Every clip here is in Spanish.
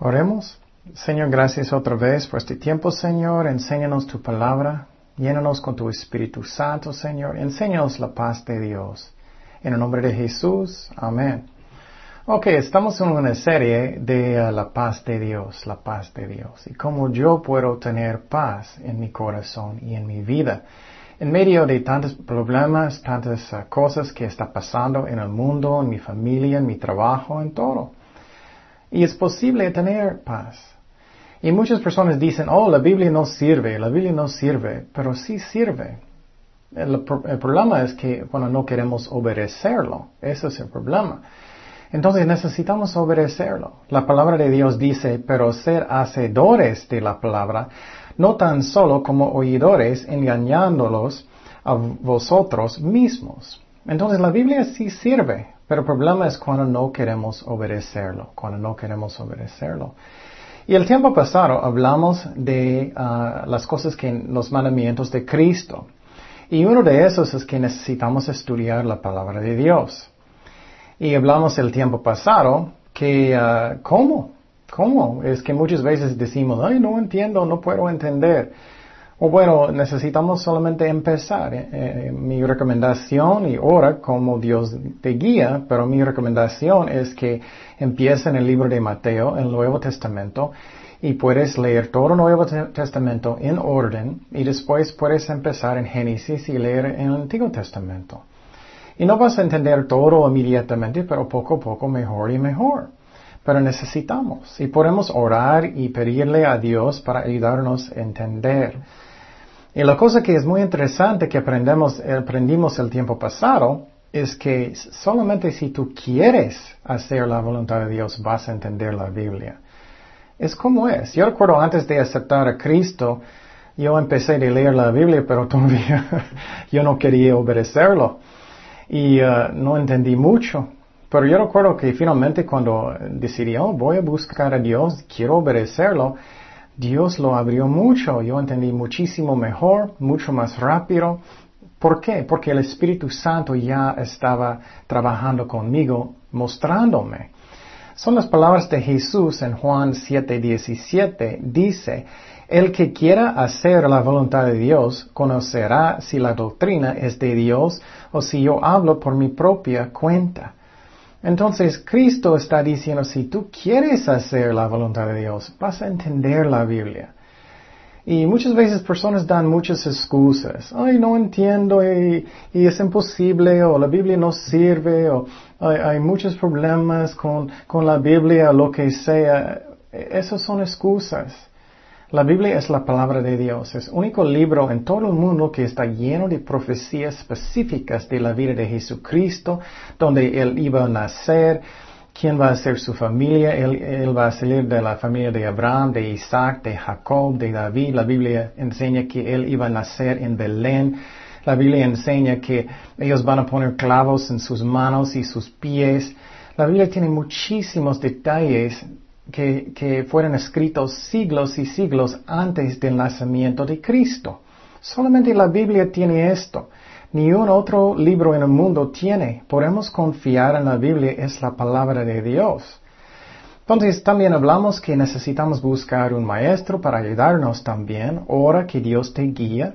Oremos. Señor, gracias otra vez por este tiempo, Señor. Enséñanos tu palabra. Llénanos con tu Espíritu Santo, Señor. Enséñanos la paz de Dios. En el nombre de Jesús. Amén. Ok, estamos en una serie de uh, la paz de Dios, la paz de Dios. Y cómo yo puedo tener paz en mi corazón y en mi vida. En medio de tantos problemas, tantas uh, cosas que está pasando en el mundo, en mi familia, en mi trabajo, en todo. Y es posible tener paz. Y muchas personas dicen, oh, la Biblia no sirve, la Biblia no sirve, pero sí sirve. El, problema es que cuando no queremos obedecerlo, ese es el problema. Entonces necesitamos obedecerlo. La palabra de Dios dice, pero ser hacedores de la palabra, no tan solo como oidores, engañándolos a vosotros mismos. Entonces la Biblia sí sirve, pero el problema es cuando no queremos obedecerlo, cuando no queremos obedecerlo. Y el tiempo pasado hablamos de ah, las cosas que los mandamientos de Cristo. Y uno de esos es que necesitamos estudiar la palabra de Dios. Y hablamos el tiempo pasado que, ah, ¿cómo? ¿Cómo? Es que muchas veces decimos, ay, no entiendo, no puedo entender. O bueno, necesitamos solamente empezar. Eh, eh, mi recomendación, y ahora como Dios te guía, pero mi recomendación es que empieces en el libro de Mateo, el Nuevo Testamento, y puedes leer todo el Nuevo Testamento en orden, y después puedes empezar en Génesis y leer el Antiguo Testamento. Y no vas a entender todo inmediatamente, pero poco a poco mejor y mejor. Pero necesitamos, y podemos orar y pedirle a Dios para ayudarnos a entender. Y la cosa que es muy interesante que aprendemos, aprendimos el tiempo pasado es que solamente si tú quieres hacer la voluntad de Dios vas a entender la Biblia. Es como es. Yo recuerdo antes de aceptar a Cristo, yo empecé a leer la Biblia, pero todavía yo no quería obedecerlo. Y uh, no entendí mucho. Pero yo recuerdo que finalmente cuando decidí, oh, voy a buscar a Dios, quiero obedecerlo, Dios lo abrió mucho, yo entendí muchísimo mejor, mucho más rápido. ¿Por qué? Porque el Espíritu Santo ya estaba trabajando conmigo, mostrándome. Son las palabras de Jesús en Juan 7:17. Dice, el que quiera hacer la voluntad de Dios conocerá si la doctrina es de Dios o si yo hablo por mi propia cuenta. Entonces Cristo está diciendo, si tú quieres hacer la voluntad de Dios, vas a entender la Biblia. Y muchas veces personas dan muchas excusas. Ay, no entiendo y, es imposible o la Biblia no sirve o hay, muchos problemas con, con la Biblia lo que sea. Esas son excusas. La Biblia es la palabra de Dios. Es el único libro en todo el mundo que está lleno de profecías específicas de la vida de Jesucristo, donde Él iba a nacer, quién va a ser su familia. Él, va a salir de la familia de Abraham, de Isaac, de Jacob, de David. La Biblia enseña que Él iba a nacer en Belén. La Biblia enseña que ellos van a poner clavos en sus manos y sus pies. La Biblia tiene muchísimos detalles que, que fueron escritos siglos y siglos antes del nacimiento de Cristo. Solamente la Biblia tiene esto. Ni un otro libro en el mundo tiene. Podemos confiar en la Biblia, es la palabra de Dios. Entonces también hablamos que necesitamos buscar un maestro para ayudarnos también, ahora que Dios te guía,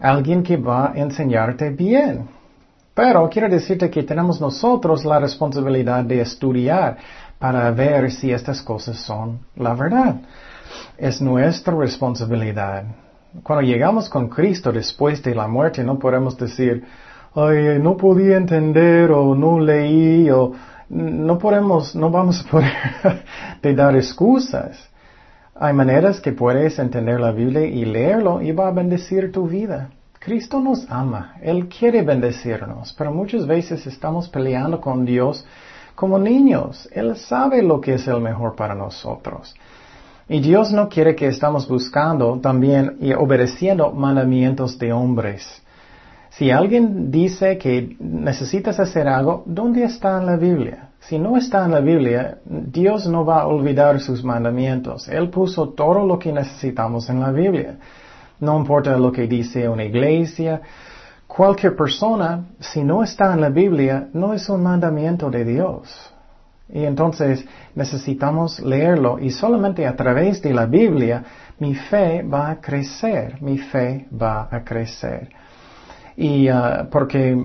alguien que va a enseñarte bien. Pero quiero decirte que tenemos nosotros la responsabilidad de estudiar para ver si estas cosas son la verdad. Es nuestra responsabilidad. Cuando llegamos con Cristo después de la muerte no podemos decir, ay, no podía entender o no leí o no podemos, no vamos a poder dar excusas. Hay maneras que puedes entender la Biblia y leerlo y va a bendecir tu vida. Cristo nos ama, Él quiere bendecirnos, pero muchas veces estamos peleando con Dios como niños. Él sabe lo que es el mejor para nosotros. Y Dios no quiere que estamos buscando también y obedeciendo mandamientos de hombres. Si alguien dice que necesitas hacer algo, ¿dónde está en la Biblia? Si no está en la Biblia, Dios no va a olvidar sus mandamientos. Él puso todo lo que necesitamos en la Biblia. No importa lo que dice una iglesia, Cualquier persona, si no está en la Biblia, no es un mandamiento de Dios. Y entonces necesitamos leerlo y solamente a través de la Biblia mi fe va a crecer, mi fe va a crecer. Y uh, porque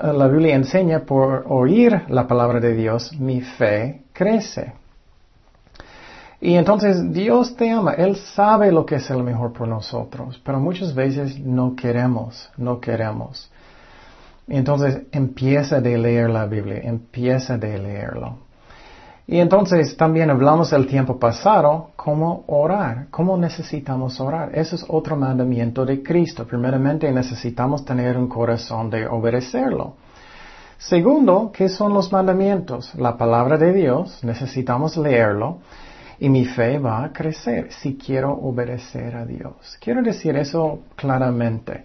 la Biblia enseña por oír la palabra de Dios, mi fe crece. Y entonces Dios te ama, Él sabe lo que es el mejor por nosotros, pero muchas veces no queremos, no queremos. Entonces empieza de leer la Biblia, empieza de leerlo. Y entonces también hablamos del tiempo pasado, cómo orar, cómo necesitamos orar. Ese es otro mandamiento de Cristo. Primeramente necesitamos tener un corazón de obedecerlo. Segundo, ¿qué son los mandamientos? La palabra de Dios, necesitamos leerlo y mi fe va a crecer si quiero obedecer a Dios. Quiero decir eso claramente.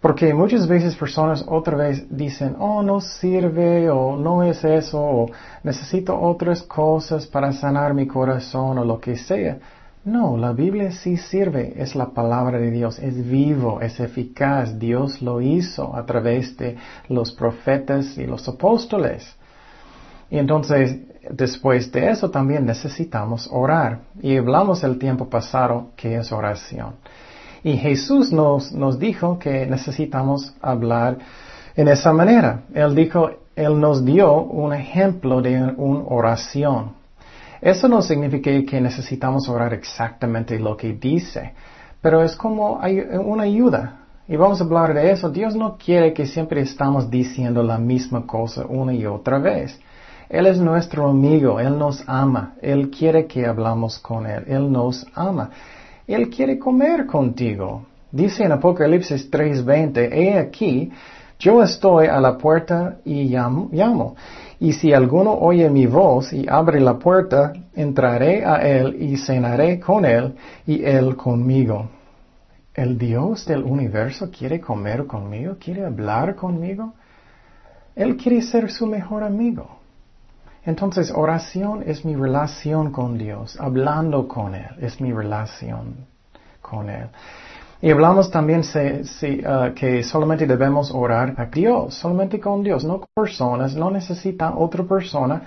Porque muchas veces personas otra vez dicen, oh, no sirve, o no es eso, o necesito otras cosas para sanar mi corazón, o lo que sea. No, la Biblia sí sirve, es la palabra de Dios, es vivo, es eficaz, Dios lo hizo a través de los profetas y los apóstoles. Y entonces, después de eso también necesitamos orar. Y hablamos el tiempo pasado que es oración. Y Jesús nos, nos dijo que necesitamos hablar en esa manera. Él dijo, Él nos dio un ejemplo de una oración. Eso no significa que necesitamos orar exactamente lo que dice, pero es como una ayuda. Y vamos a hablar de eso. Dios no quiere que siempre estamos diciendo la misma cosa una y otra vez. Él es nuestro amigo, Él nos ama, Él quiere que hablamos con Él, Él nos ama. Él quiere comer contigo. Dice en Apocalipsis 3:20, he aquí, yo estoy a la puerta y llamo, Y si alguno oye mi voz y abre la puerta, entraré a él y cenaré con él y él conmigo. ¿El Dios del universo quiere comer conmigo? ¿Quiere hablar conmigo? Él quiere ser su mejor amigo. Entonces, oración es mi relación con Dios, hablando con Él, es mi relación con Él. Y hablamos también uh, que solamente debemos orar a Dios, solamente con Dios, no con personas, no necesita otra persona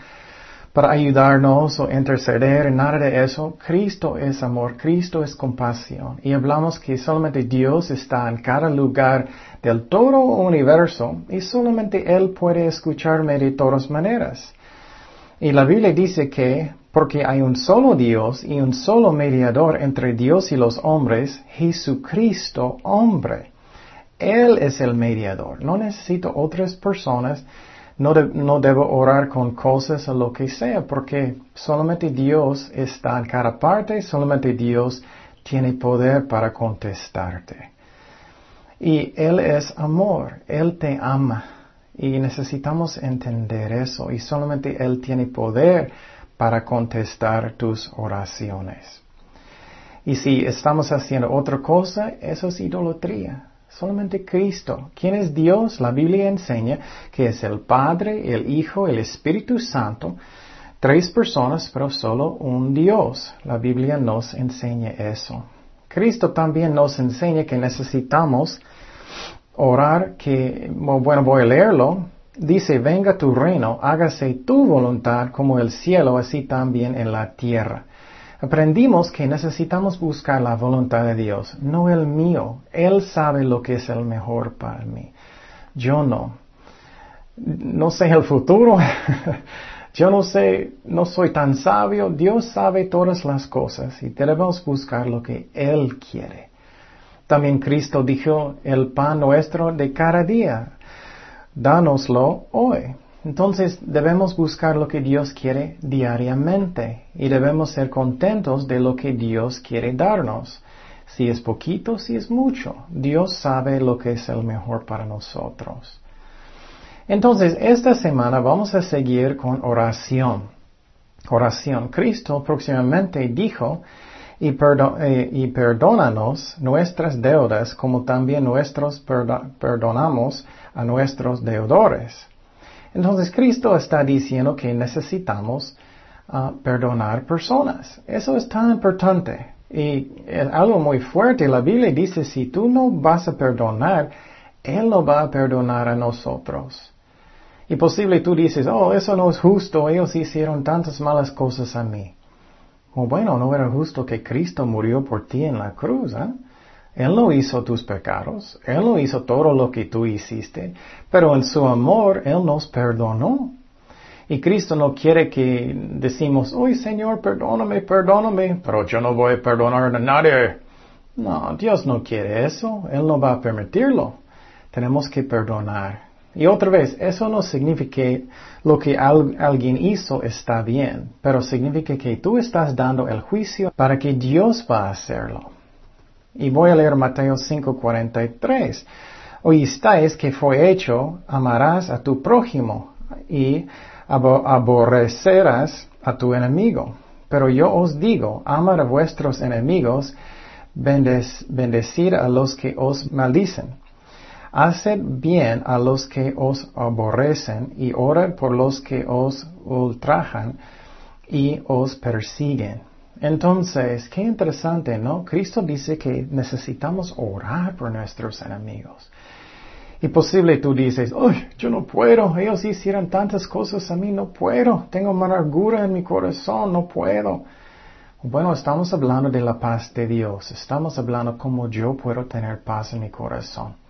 para ayudarnos o interceder, nada de eso. Cristo es amor, Cristo es compasión. Y hablamos que solamente Dios está en cada lugar del todo universo y solamente Él puede escucharme de todas maneras. Y la Biblia dice que porque hay un solo Dios y un solo mediador entre Dios y los hombres, Jesucristo hombre. Él es el mediador. No necesito otras personas. No, debo orar con cosas o lo que sea, porque solamente Dios está en cada parte, solamente Dios tiene poder para contestarte. Y Él es amor, Él te ama. Y necesitamos entender eso y solamente Él tiene poder para contestar tus oraciones. Y si estamos haciendo otra cosa, eso es idolatría. Solamente Cristo. ¿Quién es Dios? La Biblia enseña que es el Padre, el Hijo, el Espíritu Santo. Tres personas, pero solo un Dios. La Biblia nos enseña eso. Cristo también nos enseña que necesitamos orar que, bueno, voy a leerlo. Dice, venga tu reino, hágase tu voluntad como el cielo, así también en la tierra. Aprendimos que necesitamos buscar la voluntad de Dios, no el mío. Él sabe lo que es el mejor para mí. Yo no. No sé el futuro. Yo no sé, no soy tan sabio. Dios sabe todas las cosas y debemos buscar lo que Él quiere. También Cristo dijo, el pan nuestro de cada día, dánoslo hoy. Entonces debemos buscar lo que Dios quiere diariamente y debemos ser contentos de lo que Dios quiere darnos. Si es poquito, si es mucho, Dios sabe lo que es el mejor para nosotros. Entonces, esta semana vamos a seguir con oración. Oración. Cristo próximamente dijo y, eh, y perdónanos nuestras deudas como también nosotros perdonamos a nuestros deudores. Entonces Cristo está diciendo que necesitamos ah, perdonar personas. Eso es tan importante. Y es algo muy fuerte. La Biblia dice, si tú no vas a perdonar, Él no va a perdonar a nosotros. Y posible tú dices, oh, eso no es justo, ellos hicieron tantas malas cosas a mí. O bueno, no era justo que Cristo murió por ti en la cruz, ¿eh? Él no hizo tus pecados, Él no hizo todo lo que tú hiciste, pero en su amor Él nos perdonó. Y Cristo no quiere que decimos, uy Señor, perdóname, perdóname, pero yo no voy a perdonar a nadie. No, Dios no quiere eso, Él no va a permitirlo. Tenemos que perdonar. Y otra vez, eso no significa que lo que alguien hizo está bien, pero significa que tú estás dando el juicio para que Dios va a hacerlo. Y voy a leer Mateo 5:43. Oístáis que fue hecho, amarás a tu prójimo y aborrecerás a tu enemigo. Pero yo os digo, amar a vuestros enemigos, bendecir a los que os maldicen Haced bien a los que os aborrecen y orad por los que os ultrajan y os persiguen. Entonces, qué interesante, ¿no? Cristo dice que necesitamos orar por nuestros enemigos. Y posible tú dices, uy, yo no puedo, ellos hicieron tantas cosas a mí, no puedo, tengo amargura en mi corazón, no puedo. Bueno, estamos hablando de la paz de Dios, estamos hablando cómo yo puedo tener paz en mi corazón.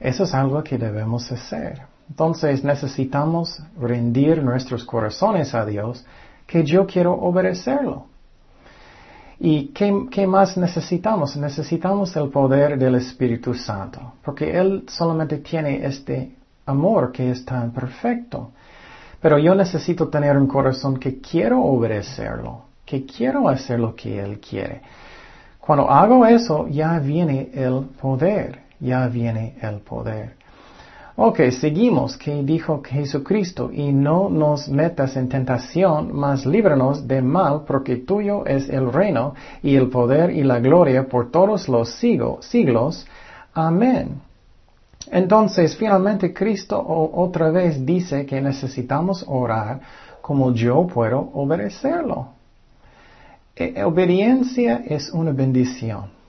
Eso es algo que debemos hacer. Entonces necesitamos rendir nuestros corazones a Dios, que yo quiero obedecerlo. ¿Y qué, más necesitamos? Necesitamos el poder del Espíritu Santo, porque Él solamente tiene este amor que es tan perfecto. Pero yo necesito tener un corazón que quiero obedecerlo, que quiero hacer lo que Él quiere. Cuando hago eso, ya viene el poder ya viene el poder. Ok, seguimos que dijo Jesucristo, y no nos metas en tentación, mas líbranos de mal, porque tuyo es el reino y el poder y la gloria por todos los siglos. Amén. Entonces, finalmente, Cristo otra vez dice que necesitamos orar como yo puedo obedecerlo. E, obediencia es una bendición.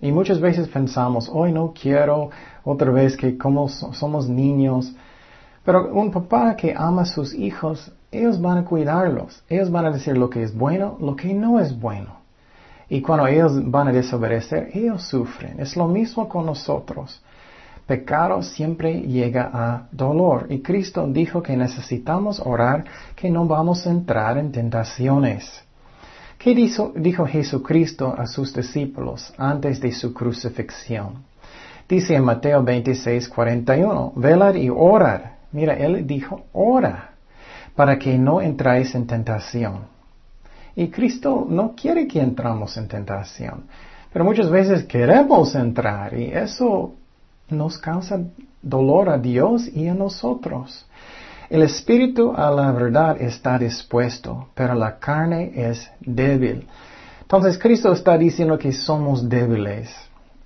Y muchas veces pensamos, hoy no quiero otra vez que como somos niños. Pero un papá que ama a sus hijos, ellos van a cuidarlos. Ellos van a decir lo que es bueno, lo que no es bueno. Y cuando ellos van a desobedecer, ellos sufren. Es lo mismo con nosotros. Pecado siempre llega a dolor. Y Cristo dijo que necesitamos orar, que no vamos a entrar en tentaciones. ¿Qué dijo, Jesucristo a sus discípulos antes de su crucifixión? Dice en Mateo 26, 41, velad y orad. Mira, él dijo, ora, para que no entráis en tentación. Y Cristo no quiere que entramos en tentación. Pero muchas veces queremos entrar y eso nos causa dolor a Dios y a nosotros. El espíritu a la verdad está dispuesto, pero la carne es débil. Entonces Cristo está diciendo que somos débiles.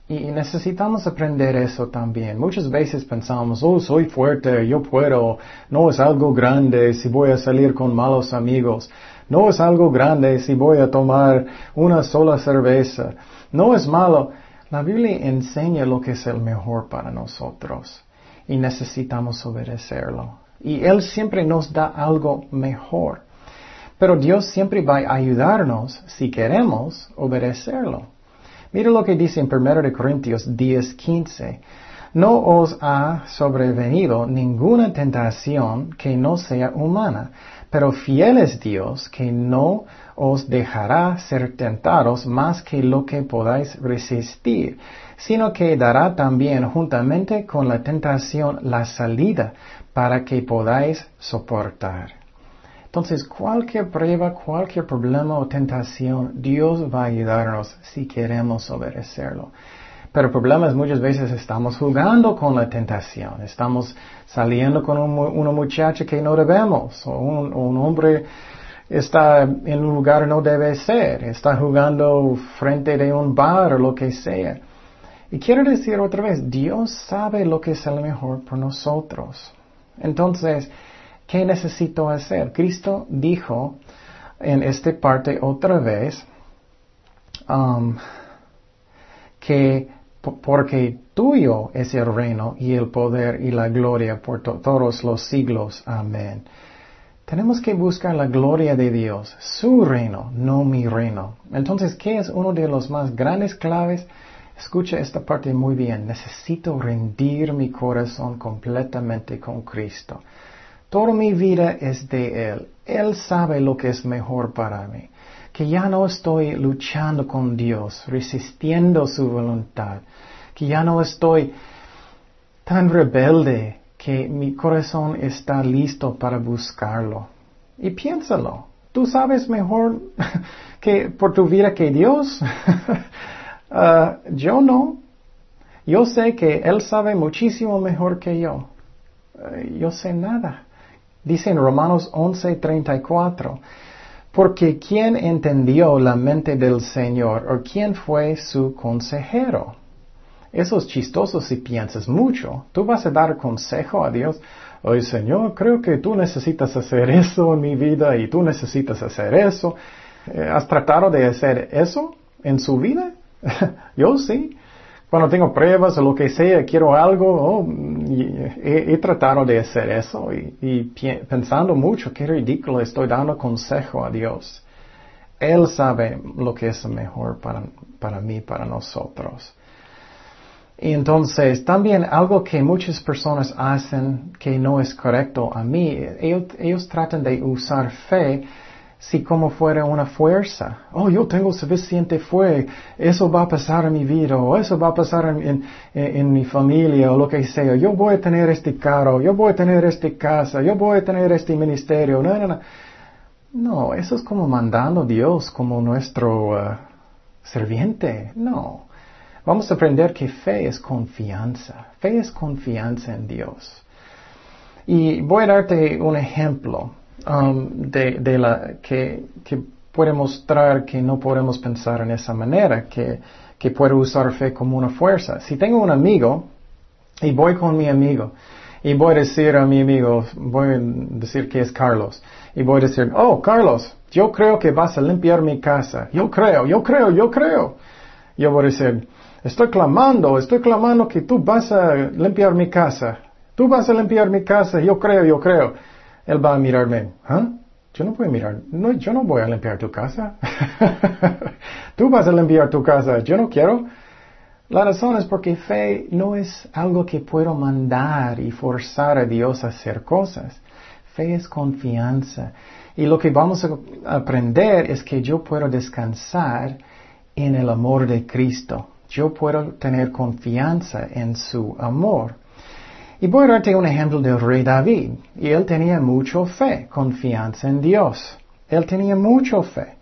Y necesitamos aprender eso también. Muchas veces pensamos, oh, soy fuerte, yo puedo, no es algo grande si voy a salir con malos amigos, no es algo grande si voy a tomar una sola cerveza, no es malo. La Biblia enseña lo que es el mejor para nosotros y necesitamos obedecerlo. Y Él siempre nos da algo mejor. Pero Dios siempre va a ayudarnos si queremos obedecerlo. Mira lo que dice en 1 Corintios 10, 15. No os ha sobrevenido ninguna tentación que no sea humana, pero fiel es Dios que no os dejará ser tentados más que lo que podáis resistir, sino que dará también juntamente con la tentación la salida para que podáis soportar. Entonces, cualquier prueba, cualquier problema o tentación, Dios va a ayudarnos si queremos obedecerlo. Pero el problema es muchas veces estamos jugando con la tentación, estamos saliendo con una muchacha que no debemos, o un, un hombre está en un lugar no debe ser, está jugando frente de un bar o lo que sea. Y quiero decir otra vez, Dios sabe lo que es el mejor por nosotros. Entonces, ¿qué necesito hacer? Cristo dijo en esta parte otra vez um, que porque tuyo es el reino y el poder y la gloria por todos los siglos. Amén. Tenemos que buscar la gloria de Dios, su reino, no mi reino. Entonces, ¿qué es uno de los más grandes claves? Escucha esta parte muy bien. Necesito rendir mi corazón completamente con Cristo. Toda mi vida es de Él. Él sabe lo que es mejor para mí. Que ya no estoy luchando con Dios, resistiendo su voluntad. Que ya no estoy tan rebelde que mi corazón está listo para buscarlo. Y piénsalo. Tú sabes mejor que por tu vida que Dios. Uh, yo no. Yo sé que Él sabe muchísimo mejor que yo. Uh, yo sé nada. Dice en Romanos 11:34, porque ¿quién entendió la mente del Señor o quién fue su consejero? Eso es chistoso si piensas mucho. Tú vas a dar consejo a Dios. Oye, Señor, creo que tú necesitas hacer eso en mi vida y tú necesitas hacer eso. Eh, ¿Has tratado de hacer eso en su vida? Yo sí. Cuando tengo pruebas o lo que sea, quiero algo, oh, he, tratado de hacer eso y, pensando mucho, qué ridículo, estoy dando consejo a Dios. Él sabe lo que es mejor para, para mí, para nosotros. Y entonces, también algo que muchas personas hacen que no es correcto a mí, ellos tratan de usar fe si como fuera una fuerza. Oh, yo tengo suficiente fe, eso va a pasar en mi vida, o eso va a pasar en, en, mi familia, o lo que sea. Yo voy a tener este carro, yo voy a tener esta casa, yo voy a tener este ministerio. No, no, no. No, eso es como mandando a Dios como nuestro uh, serviente. No. Vamos a aprender que fe es confianza. Fe es confianza en Dios. Y voy a darte un ejemplo. Um, de, la, que, puede mostrar que no podemos pensar en esa manera, que, que puedo usar fe como una fuerza. Si tengo un amigo y voy con mi amigo y voy a decir a mi amigo, voy a decir que es Carlos, y voy a decir, oh Carlos, yo creo que vas a limpiar mi casa. Yo creo, yo creo, yo creo. Yo voy a decir, estoy clamando, estoy clamando que tú vas a limpiar mi casa. Tú vas a limpiar mi casa, yo creo, yo creo. Él va a mirarme, ¿ah? Yo no a mirar, no, yo no voy a limpiar tu casa. Tú vas a limpiar tu casa, yo no quiero. La razón es porque fe no es algo que puedo mandar y forzar a Dios a hacer cosas. Fe es confianza. Y lo que vamos a aprender es que yo puedo descansar en el amor de Cristo. Yo puedo tener confianza en su amor. Y voy a darte un ejemplo del rey David. Y él tenía mucho fe, confianza en Dios. Él tenía mucho fe.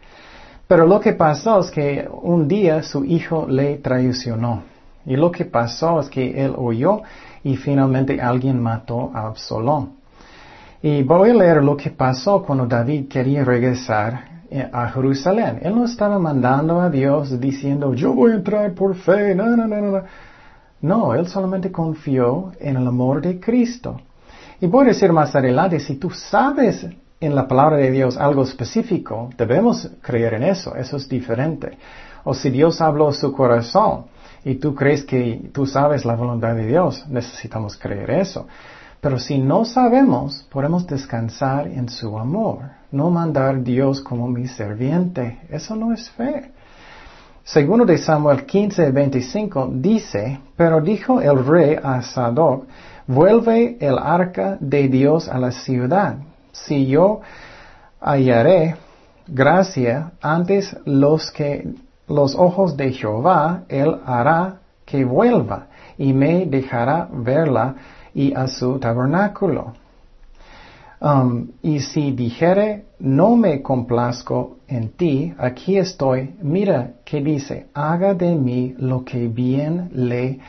Pero lo que pasó es que un día su hijo le traicionó. Y lo que pasó es que él oyó y finalmente alguien mató a Absalón. Y voy a leer lo que pasó cuando David quería regresar eh, a Jerusalén. Él no estaba mandando a Dios diciendo, yo voy a entrar por fe. No, no, no, no. No, él solamente confió en el amor de Cristo. Y voy a decir más adelante, si tú sabes en la palabra de Dios algo específico, debemos creer en eso, eso es diferente. O si Dios habló su corazón y tú crees que tú sabes la voluntad de Dios, necesitamos creer eso. Pero si no sabemos, podemos descansar en su amor, no mandar Dios como mi serviente. Eso no es fe. Segundo de Samuel 15, 25 dice, pero dijo el rey a Sadoc, vuelve el arca de Dios a la ciudad. Si yo hallaré gracia antes los que los ojos de Jehová, él hará que vuelva y me dejará verla y a su tabernáculo. Um, y si dijere, no me complazco en ti, aquí estoy, mira que dice, haga de mí lo que bien le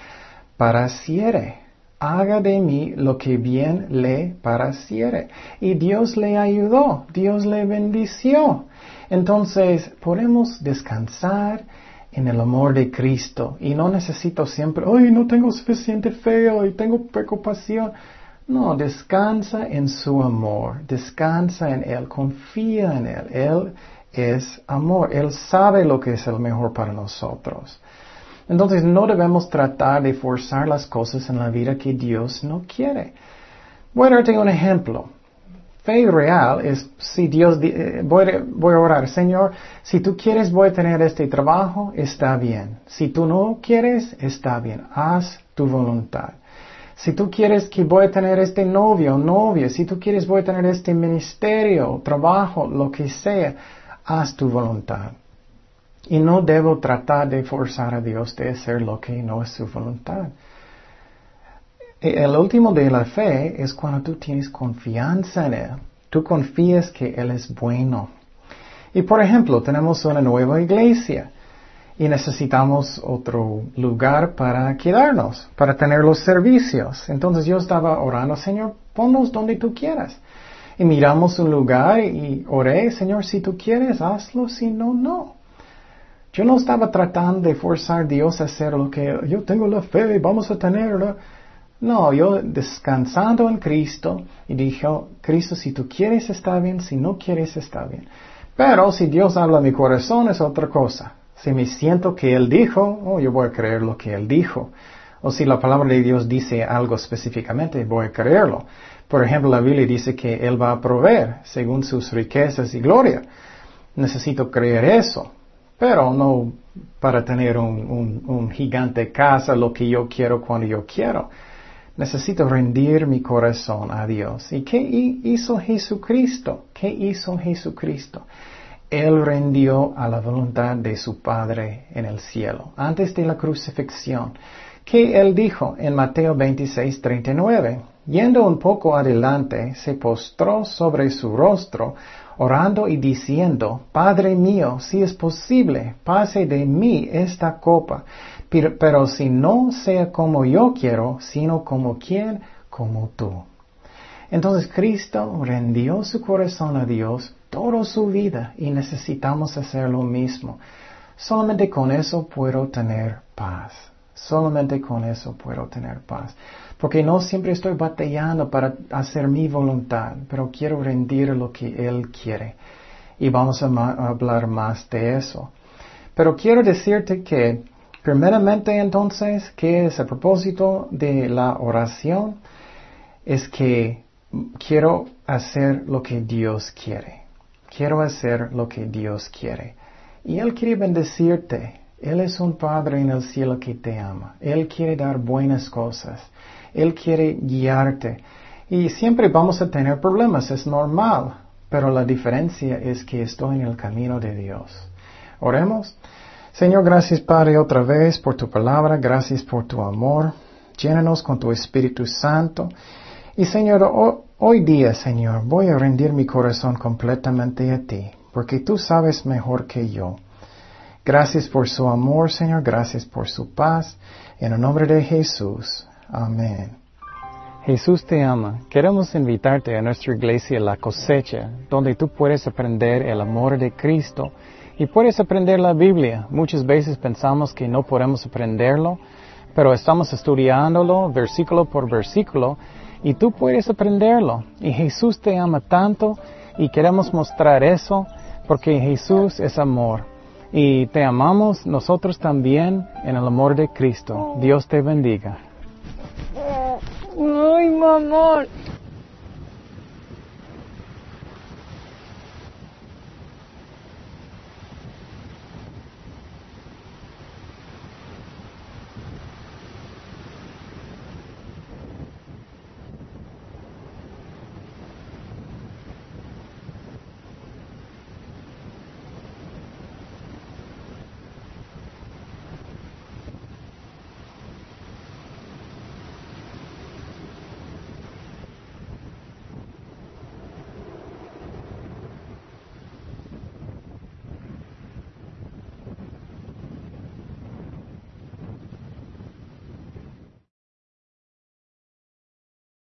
pareciere. Haga de mí lo que bien le pareciere. Y Dios le ayudó, Dios le bendició. Entonces podemos descansar en el amor de Cristo y no necesito siempre, ay, no tengo suficiente fe y tengo preocupación. No, descansa en su amor, descansa en Él, confía en Él. Él es amor, Él sabe lo que es el mejor para nosotros. Entonces no debemos tratar de forzar las cosas en la vida que Dios no quiere. Voy a darte un ejemplo. Fe real es si Dios, eh, voy, voy, a orar, Señor, si tú quieres voy a tener este trabajo, está bien. Si tú no quieres, está bien. Haz tu voluntad. Si tú quieres que voy a tener este novio novia, si tú quieres voy a tener este ministerio, trabajo, lo que sea, haz tu voluntad. Y no debo tratar de forzar a Dios de hacer lo que no es su voluntad. El último de la fe es cuando tú tienes confianza en Él. Tú confías que Él es bueno. Y por ejemplo, tenemos una nueva iglesia y necesitamos otro lugar para quedarnos, para tener los servicios. Entonces yo estaba orando, Señor, ponnos donde tú quieras. Y miramos un lugar y oré, Señor, si tú quieres, hazlo, si no, no. Yo no estaba tratando de forzar a Dios a hacer lo que yo tengo la fe, vamos a tenerla. No, yo descansando en Cristo y dije, Cristo, si tú quieres está bien, si no quieres está bien. Pero si Dios habla mi corazón es otra cosa. Si me siento que Él dijo, oh, yo voy a creer lo que Él dijo. O si la palabra de Dios dice algo específicamente, voy a creerlo. Por ejemplo, la Biblia dice que Él va a proveer según sus riquezas y gloria. Necesito creer eso. Pero no para tener un, un, gigante casa, lo que yo quiero cuando yo quiero. Necesito rendir mi corazón a Dios. ¿Y qué hizo Jesucristo? ¿Qué hizo Jesucristo? Él rendió a la voluntad de su Padre en el cielo, antes de la crucifixión. ¿Qué Él dijo en Mateo 26, 39? Yendo un poco adelante, se postró sobre su rostro, orando y diciendo, Padre mío, si es posible, pase de mí esta copa, pero, si no sea como yo quiero, sino como quien, como tú. Entonces Cristo rendió su corazón a Dios toda su vida y necesitamos hacer lo mismo. Solamente con eso puedo tener paz. Solamente con eso puedo tener paz. Porque no siempre estoy batallando para hacer mi voluntad, pero quiero rendir lo que Él quiere. Y vamos a, hablar más de eso. Pero quiero decirte que, primeramente entonces, que es el propósito de la oración? Es que quiero hacer lo que Dios quiere. Quiero hacer lo que Dios quiere. Y Él quiere bendecirte. Él es un Padre en el cielo que te ama. Él quiere dar buenas cosas. Él quiere guiarte. Y siempre vamos a tener problemas, es normal, pero la diferencia es que estoy en el camino de Dios. Oremos. Señor, gracias Padre otra vez por tu palabra, gracias por tu amor. Llénanos con tu Espíritu Santo. Y Señor, hoy día, Señor, voy a rendir mi corazón completamente a ti, porque tú sabes mejor que yo. Gracias por su amor, Señor, gracias por su paz. En el nombre de Jesús. Amén. Jesús te ama. Queremos invitarte a nuestra iglesia La Cosecha, donde tú puedes aprender el amor de Cristo y puedes aprender la Biblia. Muchas veces pensamos que no podemos aprenderlo, pero estamos estudiándolo versículo por versículo y tú puedes aprenderlo. Y Jesús te ama tanto y queremos mostrar eso porque Jesús es amor. Y te amamos nosotros también en el amor de Cristo. Dios te bendiga. Ay, mamá.